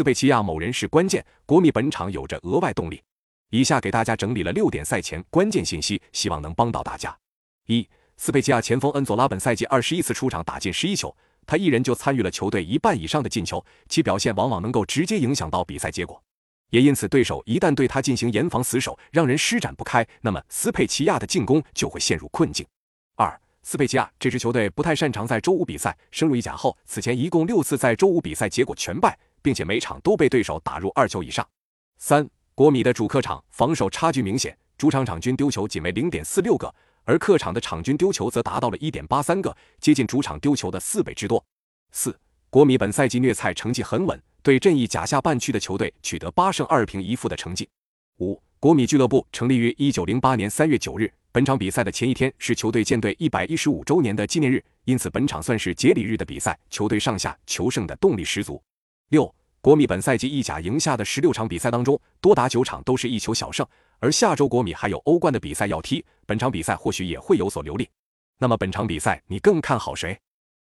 斯佩齐亚某人是关键，国米本场有着额外动力。以下给大家整理了六点赛前关键信息，希望能帮到大家。一、斯佩齐亚前锋恩佐拉本赛季二十一次出场打进十一球，他一人就参与了球队一半以上的进球，其表现往往能够直接影响到比赛结果。也因此，对手一旦对他进行严防死守，让人施展不开，那么斯佩齐亚的进攻就会陷入困境。二、斯佩齐亚这支球队不太擅长在周五比赛。升入意甲后，此前一共六次在周五比赛结果全败，并且每场都被对手打入二球以上。三、国米的主客场防守差距明显，主场场均丢球仅为零点四六个，而客场的场均丢球则达到了一点八三个，接近主场丢球的四倍之多。四、国米本赛季虐菜成绩很稳。对阵意甲下半区的球队取得八胜二平一负的成绩。五，国米俱乐部成立于一九零八年三月九日，本场比赛的前一天是球队建队一百一十五周年的纪念日，因此本场算是节礼日的比赛，球队上下求胜的动力十足。六，国米本赛季意甲赢下的十六场比赛当中，多达九场都是一球小胜，而下周国米还有欧冠的比赛要踢，本场比赛或许也会有所留力。那么本场比赛你更看好谁？